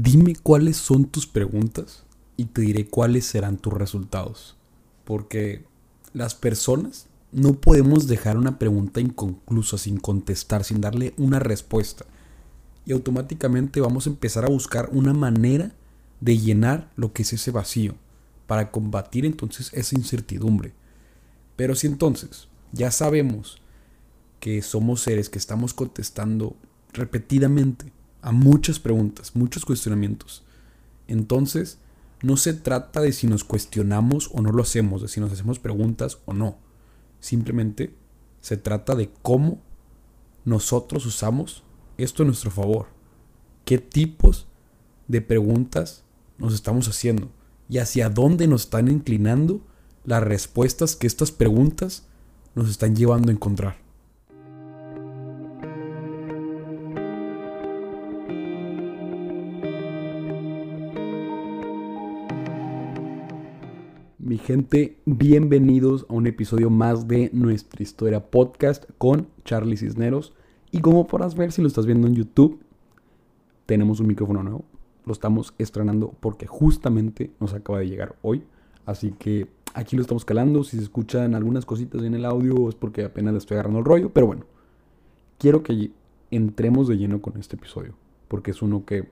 Dime cuáles son tus preguntas y te diré cuáles serán tus resultados. Porque las personas no podemos dejar una pregunta inconclusa, sin contestar, sin darle una respuesta. Y automáticamente vamos a empezar a buscar una manera de llenar lo que es ese vacío, para combatir entonces esa incertidumbre. Pero si entonces ya sabemos que somos seres que estamos contestando repetidamente a muchas preguntas, muchos cuestionamientos, entonces no se trata de si nos cuestionamos o no lo hacemos, de si nos hacemos preguntas o no. Simplemente se trata de cómo nosotros usamos esto a nuestro favor. ¿Qué tipos de preguntas nos estamos haciendo? Y hacia dónde nos están inclinando las respuestas que estas preguntas nos están llevando a encontrar. Gente, bienvenidos a un episodio más de nuestra historia podcast con Charlie Cisneros. Y como podrás ver si lo estás viendo en YouTube, tenemos un micrófono nuevo. Lo estamos estrenando porque justamente nos acaba de llegar hoy. Así que aquí lo estamos calando. Si se escuchan algunas cositas en el audio es porque apenas le estoy agarrando el rollo. Pero bueno, quiero que entremos de lleno con este episodio. Porque es uno que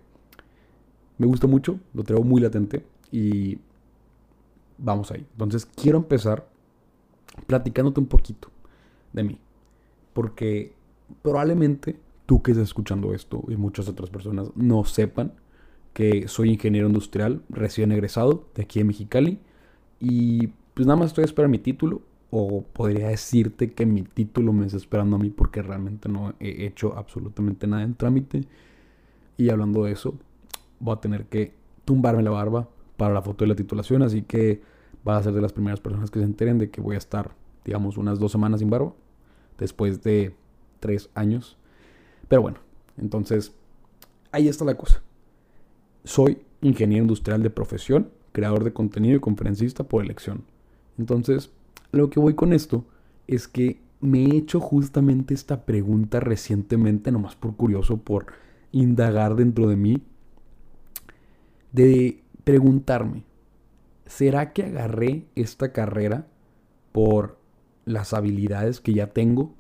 me gusta mucho, lo traigo muy latente. Y vamos ahí. Entonces quiero empezar platicándote un poquito de mí. Porque probablemente tú que estás escuchando esto y muchas otras personas no sepan que soy ingeniero industrial recién egresado de aquí en Mexicali. Y pues nada más estoy esperando mi título. O podría decirte que mi título me está esperando a mí porque realmente no he hecho absolutamente nada en trámite. Y hablando de eso, voy a tener que tumbarme la barba para la foto de la titulación, así que va a ser de las primeras personas que se enteren de que voy a estar, digamos, unas dos semanas sin barba, después de tres años. Pero bueno, entonces, ahí está la cosa. Soy ingeniero industrial de profesión, creador de contenido y conferencista por elección. Entonces, lo que voy con esto es que me he hecho justamente esta pregunta recientemente, nomás por curioso, por indagar dentro de mí, de preguntarme, ¿será que agarré esta carrera por las habilidades que ya tengo?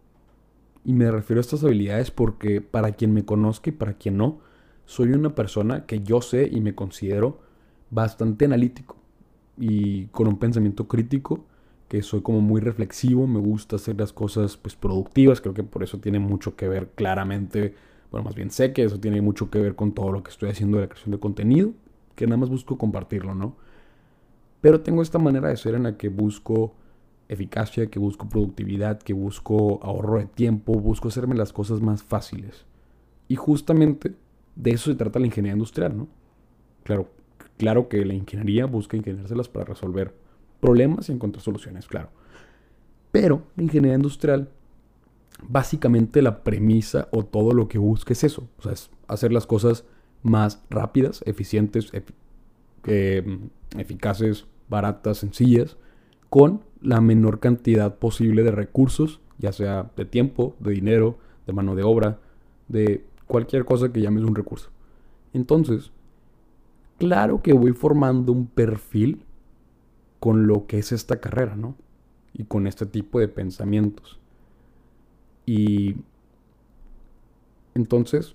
Y me refiero a estas habilidades porque para quien me conozca y para quien no, soy una persona que yo sé y me considero bastante analítico y con un pensamiento crítico, que soy como muy reflexivo, me gusta hacer las cosas pues productivas, creo que por eso tiene mucho que ver claramente, bueno, más bien sé que eso tiene mucho que ver con todo lo que estoy haciendo de la creación de contenido que nada más busco compartirlo, ¿no? Pero tengo esta manera de ser en la que busco eficacia, que busco productividad, que busco ahorro de tiempo, busco hacerme las cosas más fáciles. Y justamente de eso se trata la ingeniería industrial, ¿no? Claro, claro que la ingeniería busca ingeniárselas para resolver problemas y encontrar soluciones, claro. Pero la ingeniería industrial, básicamente la premisa o todo lo que busca es eso, o sea, es hacer las cosas más rápidas, eficientes, eficaces, baratas, sencillas, con la menor cantidad posible de recursos, ya sea de tiempo, de dinero, de mano de obra, de cualquier cosa que llames un recurso. Entonces, claro que voy formando un perfil con lo que es esta carrera, ¿no? Y con este tipo de pensamientos. Y entonces,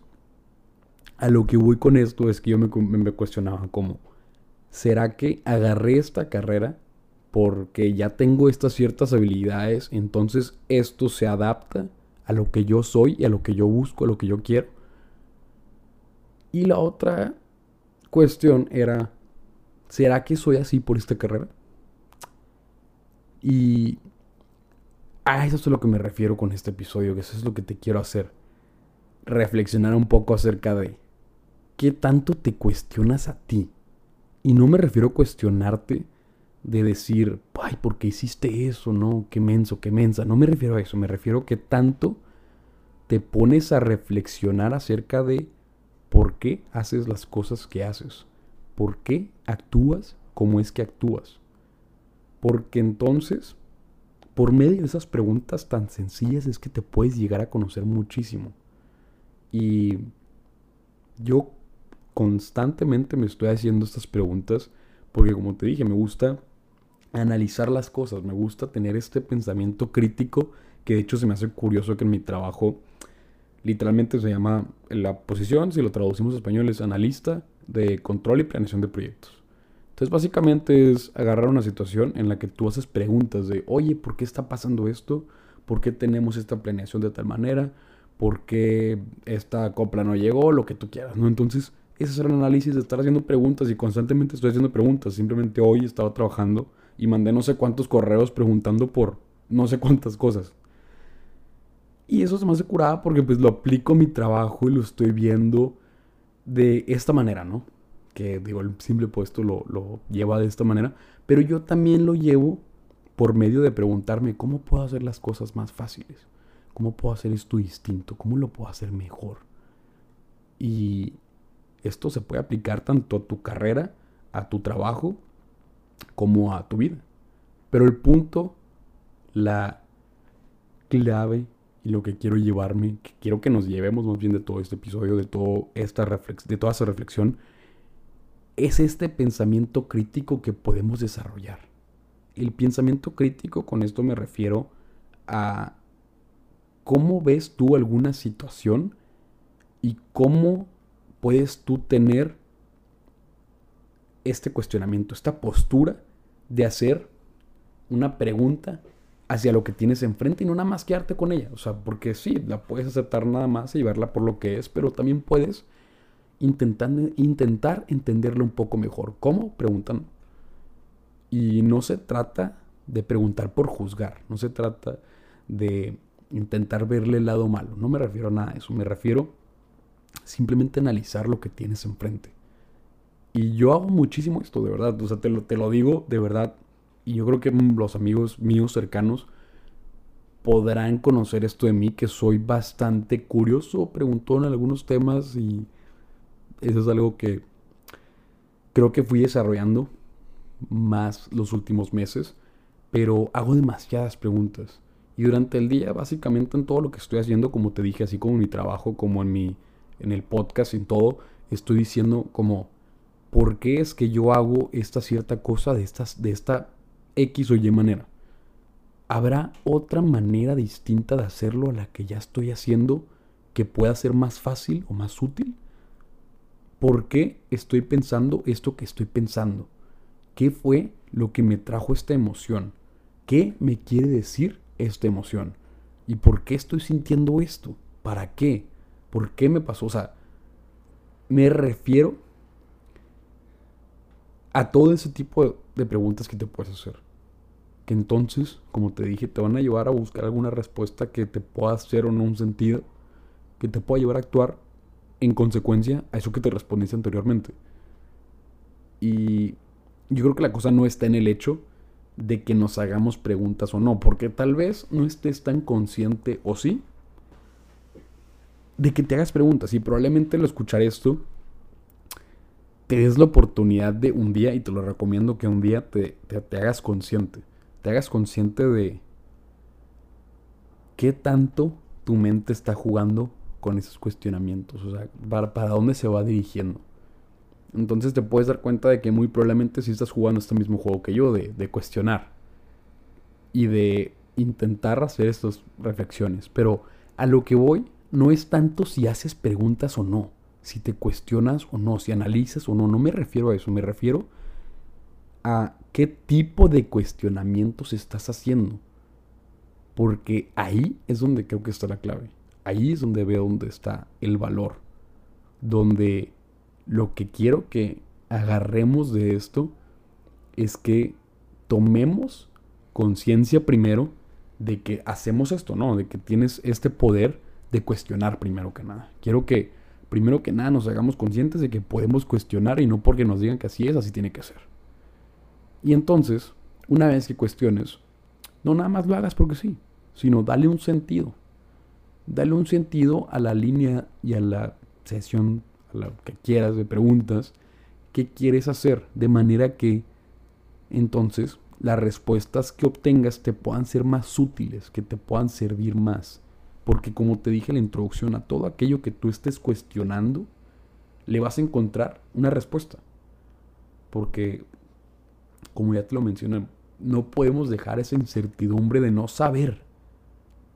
a lo que voy con esto es que yo me, cuestionaba como, ¿será que agarré esta carrera porque ya tengo estas ciertas habilidades, entonces esto se adapta a lo que yo soy y a lo que yo busco, a lo que yo quiero? Y la otra cuestión era, ¿será que soy así por esta carrera? Y a eso es a lo que me refiero con este episodio, que eso es lo que te quiero hacer. Reflexionar un poco acerca de qué tanto te cuestionas a ti. Y no me refiero a cuestionarte de decir, ay, ¿por qué hiciste eso? No, qué menso, qué mensa. No me refiero a eso, me refiero a que tanto te pones a reflexionar acerca de por qué haces las cosas que haces. ¿Por qué actúas como es que actúas? Porque entonces, por medio de esas preguntas tan sencillas es que te puedes llegar a conocer muchísimo. Y yo constantemente me estoy haciendo estas preguntas porque como te dije, me gusta analizar las cosas, me gusta tener este pensamiento crítico que de hecho se me hace curioso que en mi trabajo literalmente se llama la posición, si lo traducimos a español es analista de control y planeación de proyectos. Entonces básicamente es agarrar una situación en la que tú haces preguntas de, oye, ¿por qué está pasando esto? ¿Por qué tenemos esta planeación de tal manera? ¿Por qué esta copla no llegó? Lo que tú quieras, ¿no? Entonces ese es el análisis de estar haciendo preguntas y constantemente estoy haciendo preguntas. Simplemente hoy estaba trabajando y mandé no sé cuántos correos preguntando por no sé cuántas cosas. Y eso se me hace curada porque pues lo aplico a mi trabajo y lo estoy viendo de esta manera, ¿no? Que digo, el simple puesto lo, lo lleva de esta manera. Pero yo también lo llevo por medio de preguntarme cómo puedo hacer las cosas más fáciles. ¿Cómo puedo hacer esto distinto? ¿Cómo lo puedo hacer mejor? Y esto se puede aplicar tanto a tu carrera, a tu trabajo, como a tu vida. Pero el punto, la clave y lo que quiero llevarme, que quiero que nos llevemos más bien de todo este episodio, de, todo esta de toda esta reflexión, es este pensamiento crítico que podemos desarrollar. El pensamiento crítico, con esto me refiero a cómo ves tú alguna situación y cómo puedes tú tener este cuestionamiento, esta postura de hacer una pregunta hacia lo que tienes enfrente y no nada más quedarte con ella. O sea, porque sí, la puedes aceptar nada más y llevarla por lo que es, pero también puedes intentar, intentar entenderla un poco mejor. ¿Cómo? Preguntan. Y no se trata de preguntar por juzgar, no se trata de intentar verle el lado malo. No me refiero a nada de eso, me refiero simplemente analizar lo que tienes enfrente. Y yo hago muchísimo esto, de verdad. O sea, te lo, te lo digo de verdad. Y yo creo que los amigos míos cercanos podrán conocer esto de mí, que soy bastante curioso, preguntó en algunos temas y eso es algo que creo que fui desarrollando más los últimos meses, pero hago demasiadas preguntas. Y durante el día, básicamente en todo lo que estoy haciendo, como te dije, así como en mi trabajo, como en mi en el podcast en todo, estoy diciendo como, ¿por qué es que yo hago esta cierta cosa de, estas, de esta X o Y manera? ¿Habrá otra manera distinta de hacerlo a la que ya estoy haciendo que pueda ser más fácil o más útil? ¿Por qué estoy pensando esto que estoy pensando? ¿Qué fue lo que me trajo esta emoción? ¿Qué me quiere decir esta emoción? ¿Y por qué estoy sintiendo esto? ¿Para qué? ¿Por qué me pasó? O sea, me refiero a todo ese tipo de preguntas que te puedes hacer. Que entonces, como te dije, te van a llevar a buscar alguna respuesta que te pueda hacer o no un sentido, que te pueda llevar a actuar en consecuencia a eso que te respondiste anteriormente. Y yo creo que la cosa no está en el hecho de que nos hagamos preguntas o no, porque tal vez no estés tan consciente o sí de que te hagas preguntas y probablemente al escuchar esto te des la oportunidad de un día, y te lo recomiendo que un día te, te, hagas consciente, te hagas consciente de qué tanto tu mente está jugando con esos cuestionamientos, o sea, para, para dónde se va dirigiendo. Entonces te puedes dar cuenta de que muy probablemente si estás jugando este mismo juego que yo, de, de cuestionar y de intentar hacer estas reflexiones. Pero a lo que voy no es tanto si haces preguntas o no, si te cuestionas o no, si analizas o no, no me refiero a eso, me refiero a qué tipo de cuestionamientos estás haciendo. Porque ahí es donde creo que está la clave. Ahí es donde veo dónde está el valor. Donde lo que quiero que agarremos de esto es que tomemos conciencia primero de que hacemos esto, ¿no? De que tienes este poder de cuestionar primero que nada. Quiero que primero que nada nos hagamos conscientes de que podemos cuestionar y no porque nos digan que así es, así tiene que ser. Y entonces, una vez que cuestiones, no nada más lo hagas porque sí, sino dale un sentido. Dale un sentido a la línea y a la sesión, a lo que quieras de preguntas, qué quieres hacer, de manera que entonces las respuestas que obtengas te puedan ser más útiles, que te puedan servir más. Porque como te dije en la introducción, a todo aquello que tú estés cuestionando, le vas a encontrar una respuesta. Porque, como ya te lo mencioné, no podemos dejar esa incertidumbre de no saber.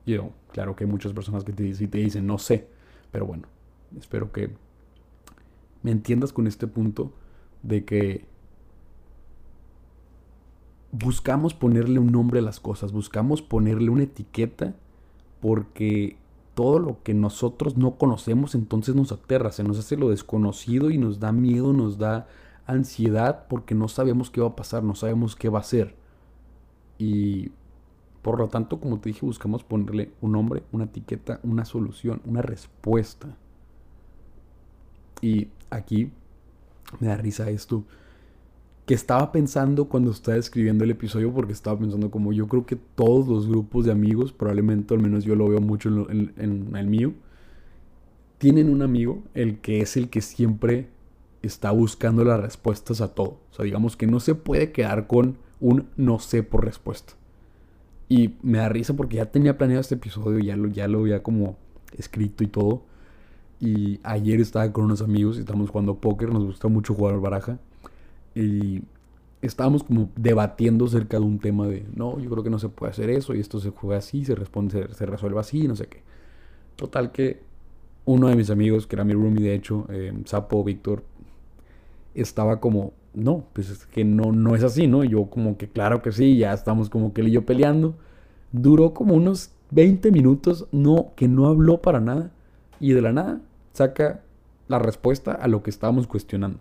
Yo, claro que hay muchas personas que te, te dicen no sé, pero bueno, espero que me entiendas con este punto de que buscamos ponerle un nombre a las cosas, buscamos ponerle una etiqueta porque todo lo que nosotros no conocemos entonces nos aterra, se nos hace lo desconocido y nos da miedo, nos da ansiedad porque no sabemos qué va a pasar, no sabemos qué va a ser. Y por lo tanto, como te dije, buscamos ponerle un nombre, una etiqueta, una solución, una respuesta. Y aquí me da risa esto que estaba pensando cuando estaba escribiendo el episodio, porque estaba pensando como yo creo que todos los grupos de amigos, probablemente al menos yo lo veo mucho en, el mío, tienen un amigo, el que es el que siempre está buscando las respuestas a todo. O sea, digamos que no se puede quedar con un no sé por respuesta. Y me da risa porque ya tenía planeado este episodio, ya lo, ya lo había como escrito y todo. Y ayer estaba con unos amigos y estamos jugando póker, nos gusta mucho jugar baraja. Y estábamos como debatiendo acerca de un tema de, no, yo creo que no se puede hacer eso y esto se juega así, se, responde, se, resuelve así, no sé qué. Total que uno de mis amigos, que era mi roomie de hecho, eh, Sapo Víctor, estaba como, no, pues es que no, no es así, ¿no? Y yo como que claro que sí, ya estamos como que él y yo peleando. Duró como unos 20 minutos, no, que no habló para nada. Y de la nada saca la respuesta a lo que estábamos cuestionando.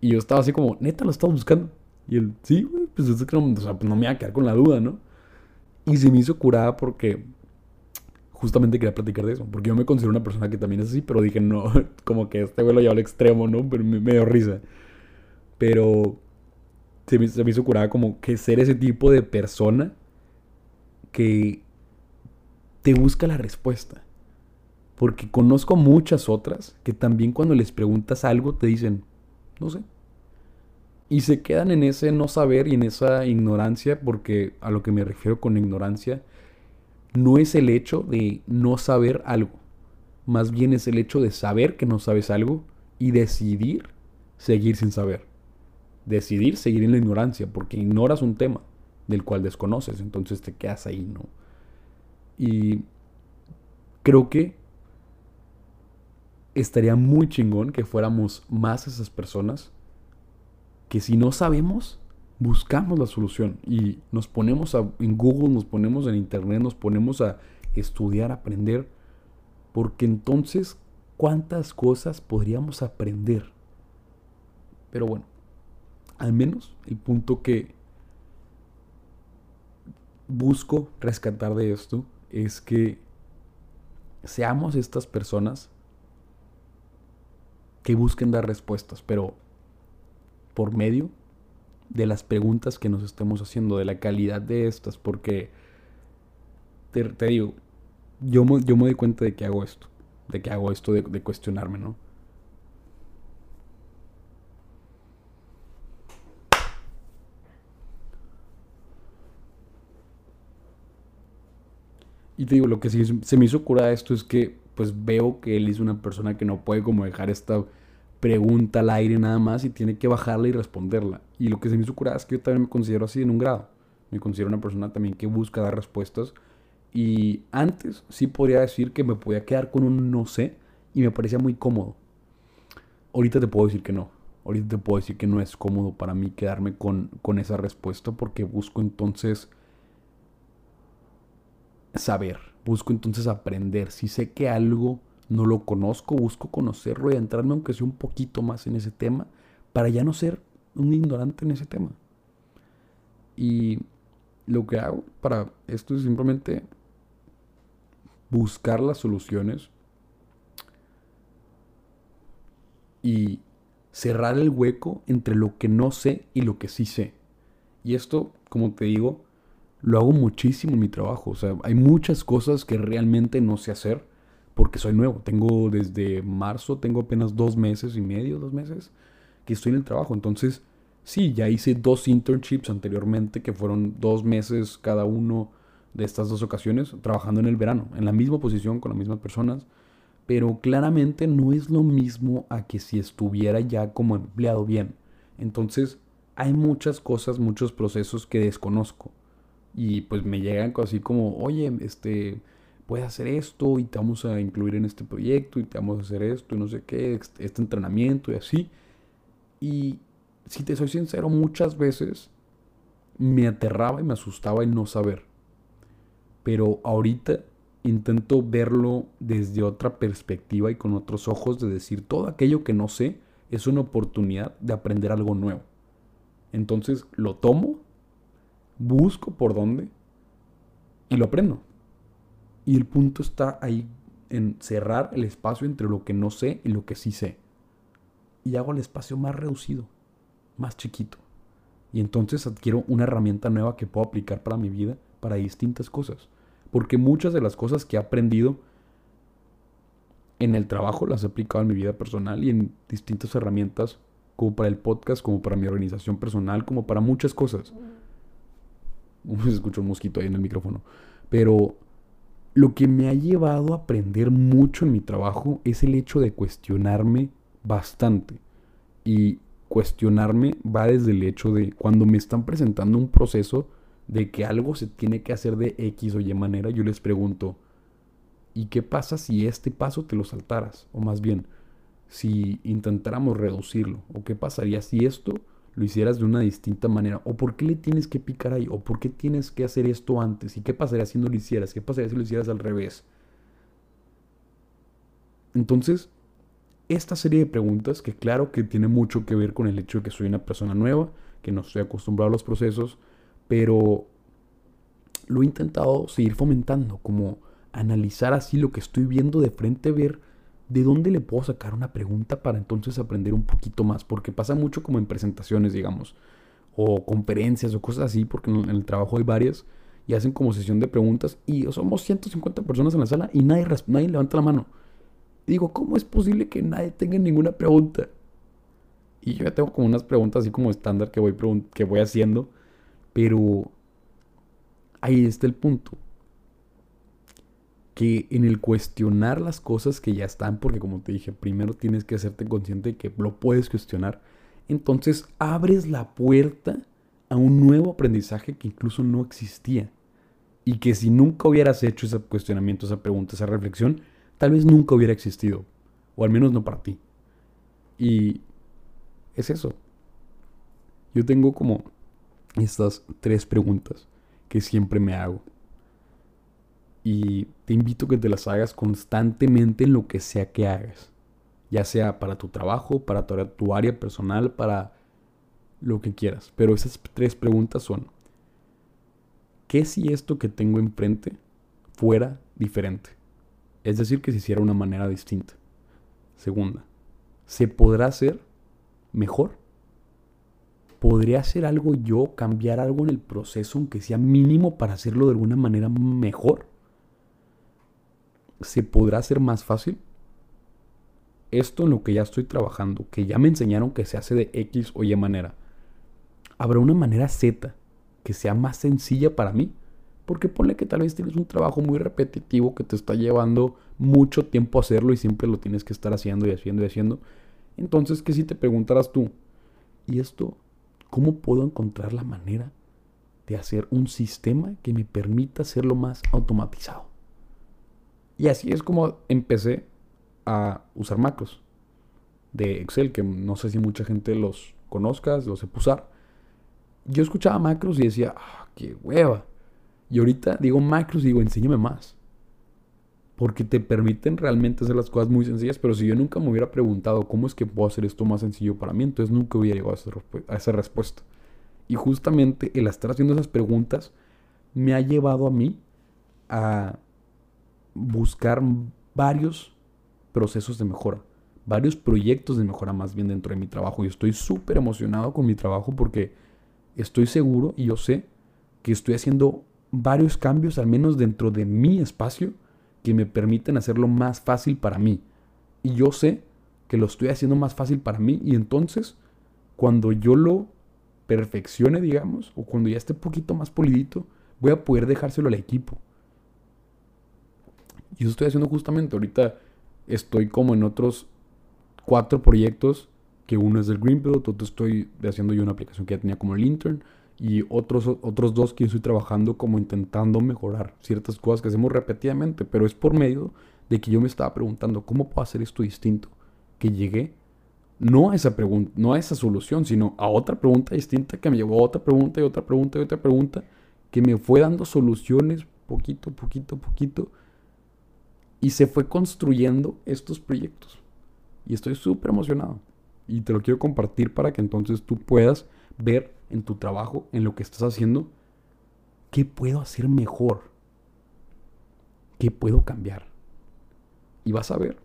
Y yo estaba así como, neta, lo estás buscando. Y él, sí, güey, pues es que pues no me iba a quedar con la duda, ¿no? Y se me hizo curada porque justamente quería platicar de eso. Porque yo me considero una persona que también es así, pero dije, no, como que este güey lo lleva al extremo, ¿no? Pero me, dio risa. Pero se me, se me hizo curada como que ser ese tipo de persona que te busca la respuesta. Porque conozco muchas otras que también cuando les preguntas algo te dicen, no sé. Y se quedan en ese no saber y en esa ignorancia, porque a lo que me refiero con ignorancia, no es el hecho de no saber algo, más bien es el hecho de saber que no sabes algo y decidir seguir sin saber. Decidir seguir en la ignorancia, porque ignoras un tema del cual desconoces, entonces te quedas ahí, ¿no? Y creo que estaría muy chingón que fuéramos más esas personas que si no sabemos, buscamos la solución y nos ponemos en Google, nos ponemos en Internet, nos ponemos a estudiar, aprender, porque entonces, ¿cuántas cosas podríamos aprender? Pero bueno, al menos el punto que busco rescatar de esto es que seamos estas personas que busquen dar respuestas, pero por medio de las preguntas que nos estemos haciendo, de la calidad de estas, porque te, digo, yo yo me doy cuenta de que hago esto, de que hago esto de, cuestionarme, ¿no? Y te digo, lo que sí se me hizo cura esto es que pues veo que él es una persona que no puede como dejar esta pregunta al aire nada más y tiene que bajarla y responderla. Y lo que se me hizo curada es que yo también me considero así en un grado. Me considero una persona también que busca dar respuestas. Y antes sí podría decir que me podía quedar con un no sé y me parecía muy cómodo. Ahorita te puedo decir que no. Ahorita te puedo decir que no es cómodo para mí quedarme con, con esa respuesta porque busco entonces saber busco entonces aprender. Si sé que algo no lo conozco, busco conocerlo y entrarme aunque sea un poquito más en ese tema para ya no ser un ignorante en ese tema. Y lo que hago para esto es simplemente buscar las soluciones y cerrar el hueco entre lo que no sé y lo que sí sé. Y esto, como te digo, lo hago muchísimo en mi trabajo. O sea, hay muchas cosas que realmente no sé hacer porque soy nuevo. Tengo desde marzo, tengo apenas dos meses y medio, dos meses que estoy en el trabajo. Entonces, sí, ya hice dos internships anteriormente que fueron dos meses cada uno de estas dos ocasiones trabajando en el verano, en la misma posición con las mismas personas. pero claramente no es lo mismo a que si estuviera ya como empleado bien. Entonces, hay muchas cosas, muchos procesos que desconozco. Y pues me llegan así como, oye, este, puedes hacer esto y te vamos a incluir en este proyecto y te vamos a hacer esto y no sé qué, este entrenamiento y así. Y si te soy sincero, muchas veces me aterraba y me asustaba el no saber. Pero ahorita intento verlo desde otra perspectiva y con otros ojos de decir todo aquello que no sé es una oportunidad de aprender algo nuevo. Entonces lo tomo, busco por dónde y lo aprendo. Y el punto está ahí en cerrar el espacio entre lo que no sé y lo que sí sé. Y hago el espacio más reducido, más chiquito. Y entonces adquiero una herramienta nueva que puedo aplicar para mi vida, para distintas cosas. Porque muchas de las cosas que he aprendido en el trabajo las he aplicado en mi vida personal y en distintas herramientas, como para el podcast, como para mi organización personal, como para muchas cosas. Se escucha un mosquito ahí en el micrófono. Pero lo que me ha llevado a aprender mucho en mi trabajo es el hecho de cuestionarme bastante. Y cuestionarme va desde el hecho de cuando me están presentando un proceso de que algo se tiene que hacer de X o Y manera, yo les pregunto, ¿y qué pasa si este paso te lo saltaras? O más bien, si intentáramos reducirlo, o qué pasaría si esto lo hicieras de una distinta manera, o por qué le tienes que picar ahí, o por qué tienes que hacer esto antes, y qué pasaría si no lo hicieras, qué pasaría si lo hicieras al revés. Entonces, esta serie de preguntas, que claro que tiene mucho que ver con el hecho de que soy una persona nueva, que no estoy acostumbrado a los procesos, pero lo he intentado seguir fomentando, como analizar así lo que estoy viendo de frente, ver de dónde le puedo sacar una pregunta para entonces aprender un poquito más, porque pasa mucho como en presentaciones, digamos, o conferencias o cosas así, porque en el trabajo hay varias y hacen como sesión de preguntas y somos 150 personas en la sala y nadie, nadie levanta la mano. digo, ¿cómo es posible que nadie tenga ninguna pregunta? Y yo ya tengo como unas preguntas así como estándar que voy, que voy haciendo pero ahí está el punto. Que en el cuestionar las cosas que ya están, porque como te dije, primero tienes que hacerte consciente de que lo puedes cuestionar, entonces abres la puerta a un nuevo aprendizaje que incluso no existía. Y que si nunca hubieras hecho ese cuestionamiento, esa pregunta, esa reflexión, tal vez nunca hubiera existido. O al menos no para ti. Y es eso. Yo tengo como estas tres preguntas que siempre me hago. Y te invito a que te las hagas constantemente en lo que sea que hagas. Ya sea para tu trabajo, para tu, tu área personal, para lo que quieras. Pero esas tres preguntas son, ¿qué si esto que tengo enfrente fuera diferente? Es decir, que se hiciera de una manera distinta. Segunda, ¿se podrá hacer mejor? ¿podría hacer algo yo, cambiar algo en el proceso, aunque sea mínimo, para hacerlo de alguna manera mejor? ¿Se podrá hacer más fácil? Esto en lo que ya estoy trabajando, que ya me enseñaron que se hace de X o Y manera. ¿Habrá una manera Z que sea más sencilla para mí? Porque ponle que tal vez tienes un trabajo muy repetitivo que te está llevando mucho tiempo hacerlo y siempre lo tienes que estar haciendo y haciendo y haciendo. Entonces, ¿qué si te preguntaras tú? ¿Y esto ¿Cómo puedo encontrar la manera de hacer un sistema que me permita hacerlo más automatizado? Y así es como empecé a usar macros de Excel, que no sé si mucha gente los conozca, los sepa usar. Yo escuchaba macros y decía, ah, qué hueva. Y ahorita digo macros y digo, enséñame más porque te permiten realmente hacer las cosas muy sencillas, pero si yo nunca me hubiera preguntado cómo es que puedo hacer esto más sencillo para mí, entonces nunca hubiera llegado a esa, respuesta. Y justamente el estar haciendo esas preguntas me ha llevado a mí a buscar varios procesos de mejora, varios proyectos de mejora más bien dentro de mi trabajo. Y estoy súper emocionado con mi trabajo porque estoy seguro y yo sé que estoy haciendo varios cambios, al menos dentro de mi espacio, que me permiten hacerlo más fácil para mí. Y yo sé que lo estoy haciendo más fácil para mí y entonces cuando yo lo perfeccione, digamos, o cuando ya esté un poquito más polidito, voy a poder dejárselo al equipo. Y eso estoy haciendo justamente ahorita. estoy como en otros cuatro proyectos, que uno es del Greenbelt, otro estoy haciendo yo una aplicación que ya tenía como el intern, y otros, otros dos que estoy trabajando como intentando mejorar ciertas cosas que hacemos repetidamente, pero es por medio de que yo me estaba preguntando, ¿cómo puedo hacer esto distinto? Que llegué no a esa pregunta, no a esa solución, sino a otra pregunta distinta que me llevó a otra pregunta y otra pregunta y otra pregunta que me fue dando soluciones poquito, poquito, poquito y se fue construyendo estos proyectos. Y estoy súper emocionado. Y te lo quiero compartir para que entonces tú puedas ver en tu trabajo, en lo que estás haciendo, qué puedo hacer mejor. ¿Qué puedo cambiar? Y vas a ver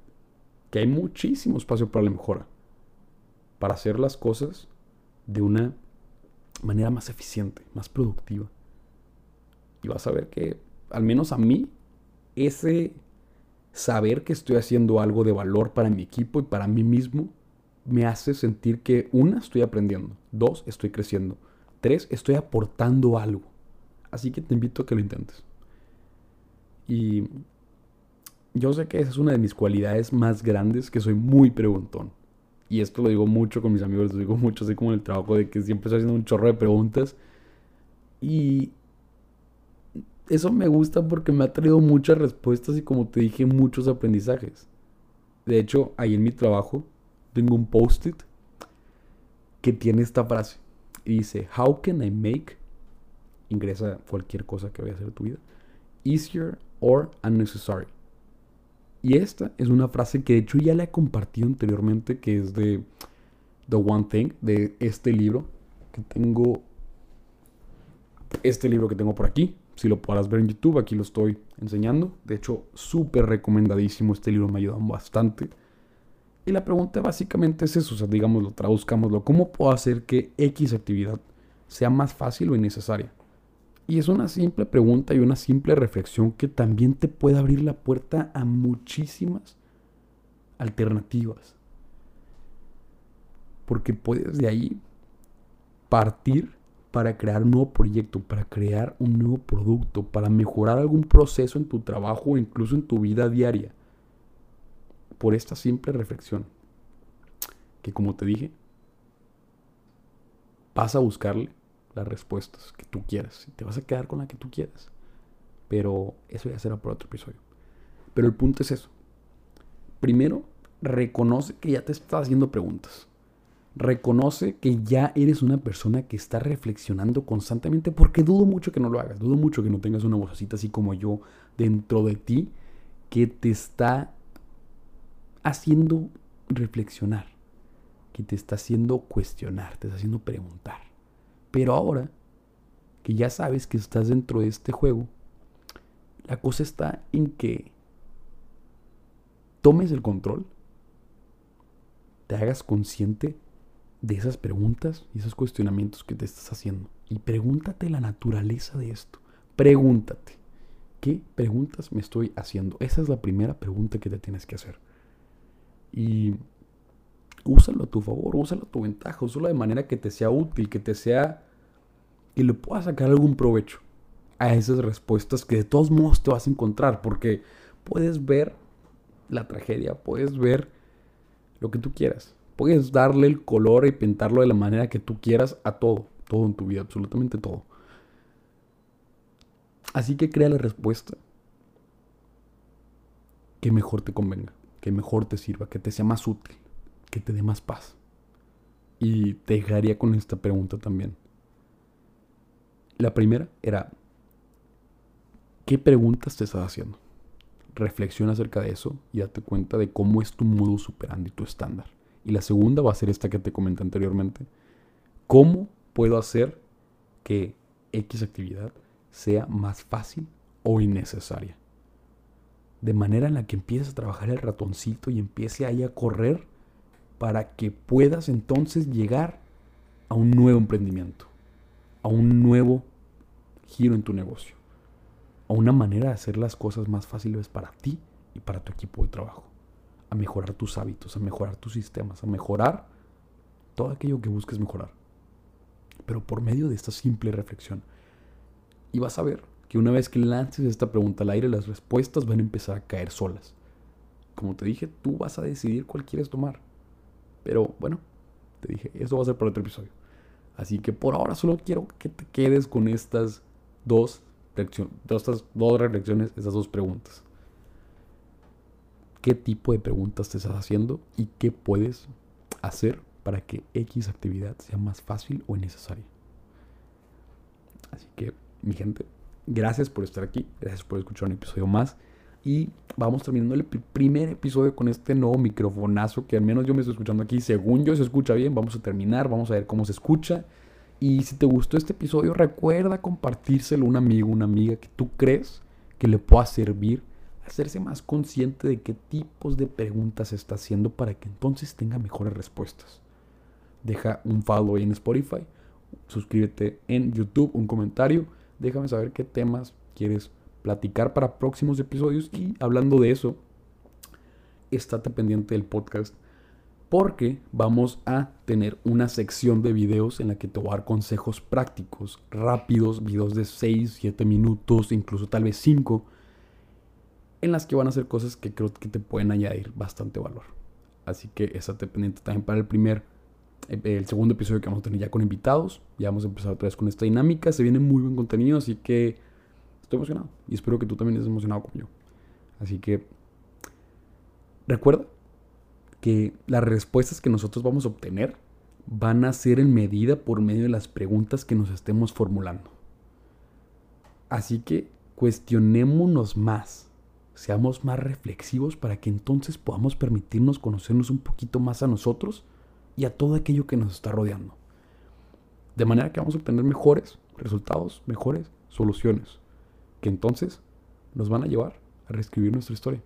que hay muchísimo espacio para la mejora. Para hacer las cosas de una manera más eficiente, más productiva. Y vas a ver que, al menos a mí, ese saber que estoy haciendo algo de valor para mi equipo y para mí mismo me hace sentir que, una, estoy aprendiendo, dos, estoy creciendo, tres, estoy aportando algo. Así que te invito a que lo intentes. Y yo sé que esa es una de mis cualidades más grandes, que soy muy preguntón. Y esto lo digo mucho con mis amigos, lo digo mucho así como en el trabajo, de que siempre estoy haciendo un chorro de preguntas. Y eso me gusta porque me ha traído muchas respuestas y como te dije, muchos aprendizajes. De hecho, ahí en mi trabajo tengo un post-it que tiene esta frase. Y dice, How can I make, ingresa cualquier cosa que vaya a hacer tu vida, easier or unnecessary. Y esta es una frase que de hecho ya la he compartido anteriormente, que es de The One Thing, de este libro, que tengo, este libro que tengo por aquí, si lo podrás ver en YouTube, aquí lo estoy enseñando. De hecho, súper recomendadísimo, este libro me ayuda bastante. Y la pregunta básicamente es eso, o sea, digámoslo, traduzcámoslo. ¿Cómo puedo hacer que X actividad sea más fácil o innecesaria? Y es una simple pregunta y una simple reflexión que también te puede abrir la puerta a muchísimas alternativas. Porque puedes de ahí partir para crear un nuevo proyecto, para crear un nuevo producto, para mejorar algún proceso en tu trabajo o incluso en tu vida diaria por esta simple reflexión. Que como te dije, vas a buscarle las respuestas que tú quieras y te vas a quedar con la que tú quieras. Pero eso ya será por otro episodio. Pero el punto es eso. Primero, reconoce que ya te estás haciendo preguntas. Reconoce que ya eres una persona que está reflexionando constantemente porque dudo mucho que no lo hagas. Dudo mucho que no tengas una vocecita así como yo dentro de ti que te está haciendo reflexionar, que te está haciendo cuestionar, te está haciendo preguntar. Pero ahora que ya sabes que estás dentro de este juego, la cosa está en que tomes el control, te hagas consciente de esas preguntas y esos cuestionamientos que te estás haciendo. Y pregúntate la naturaleza de esto. Pregúntate, ¿qué preguntas me estoy haciendo? Esa es la primera pregunta que te tienes que hacer. Y úsalo a tu favor, úsalo a tu ventaja, úsalo de manera que te sea útil, que te sea. que le puedas sacar algún provecho a esas respuestas que de todos modos te vas a encontrar, porque puedes ver la tragedia, puedes ver lo que tú quieras, puedes darle el color y pintarlo de la manera que tú quieras a todo, todo en tu vida, absolutamente todo. Así que crea la respuesta que mejor te convenga que mejor te sirva, que te sea más útil, que te dé más paz. Y te dejaría con esta pregunta también. La primera era, ¿qué preguntas te estás haciendo? Reflexiona acerca de eso y date cuenta de cómo es tu superando y tu estándar. Y la segunda va a ser esta que te comenté anteriormente. ¿Cómo puedo hacer que X actividad sea más fácil o innecesaria? de manera en la que empieces a trabajar el ratoncito y empiece ahí a correr para que puedas entonces llegar a un nuevo emprendimiento, a un nuevo giro en tu negocio, a una manera de hacer las cosas más fáciles para ti y para tu equipo de trabajo, a mejorar tus hábitos, a mejorar tus sistemas, a mejorar todo aquello que busques mejorar. Pero por medio de esta simple reflexión. Y vas a ver que una vez que lances esta pregunta al aire, las respuestas van a empezar a caer solas. como te dije, tú vas a decidir cuál quieres tomar. Pero bueno, te dije, eso va a ser para otro episodio. Así que por ahora solo quiero que te quedes con estas dos, estas dos reflexiones, estas dos preguntas. ¿Qué tipo de preguntas te estás haciendo y qué puedes hacer para que X actividad sea más fácil o innecesaria? Así que, mi gente, gracias por estar aquí, gracias por escuchar un episodio más. Y vamos terminando el primer episodio con este nuevo microfonazo que al menos yo me estoy escuchando aquí. Según yo se escucha bien, vamos a terminar, vamos a ver cómo se escucha. Y si te gustó este episodio, recuerda compartírselo a un amigo, una amiga que tú crees que le pueda servir, hacerse más consciente de qué tipos de preguntas está haciendo para que entonces tenga mejores respuestas. Deja un follow en Spotify, suscríbete en YouTube, un comentario, déjame saber qué temas quieres platicar para próximos episodios. Y hablando de eso, estate pendiente del podcast porque vamos a tener una sección de videos en la que te voy a dar consejos prácticos, rápidos, videos de 6, 7 minutos, incluso tal vez 5, en las que van a hacer cosas que creo que te pueden añadir bastante valor. Así que estate pendiente también para el primer, eh, el segundo episodio que vamos a tener ya con invitados. Ya vamos a empezar otra vez con esta dinámica. Se viene muy buen contenido, así que estoy emocionado y espero que tú también estés emocionado como yo. Así que recuerda que las respuestas que nosotros vamos a obtener van a ser en medida por medio de las preguntas que nos estemos formulando. Así que cuestionémonos más, seamos más reflexivos para que entonces podamos permitirnos conocernos un poquito más a nosotros y a todo aquello que nos está rodeando. De manera que vamos a obtener mejores resultados, mejores soluciones que entonces nos van a llevar a reescribir nuestra historia.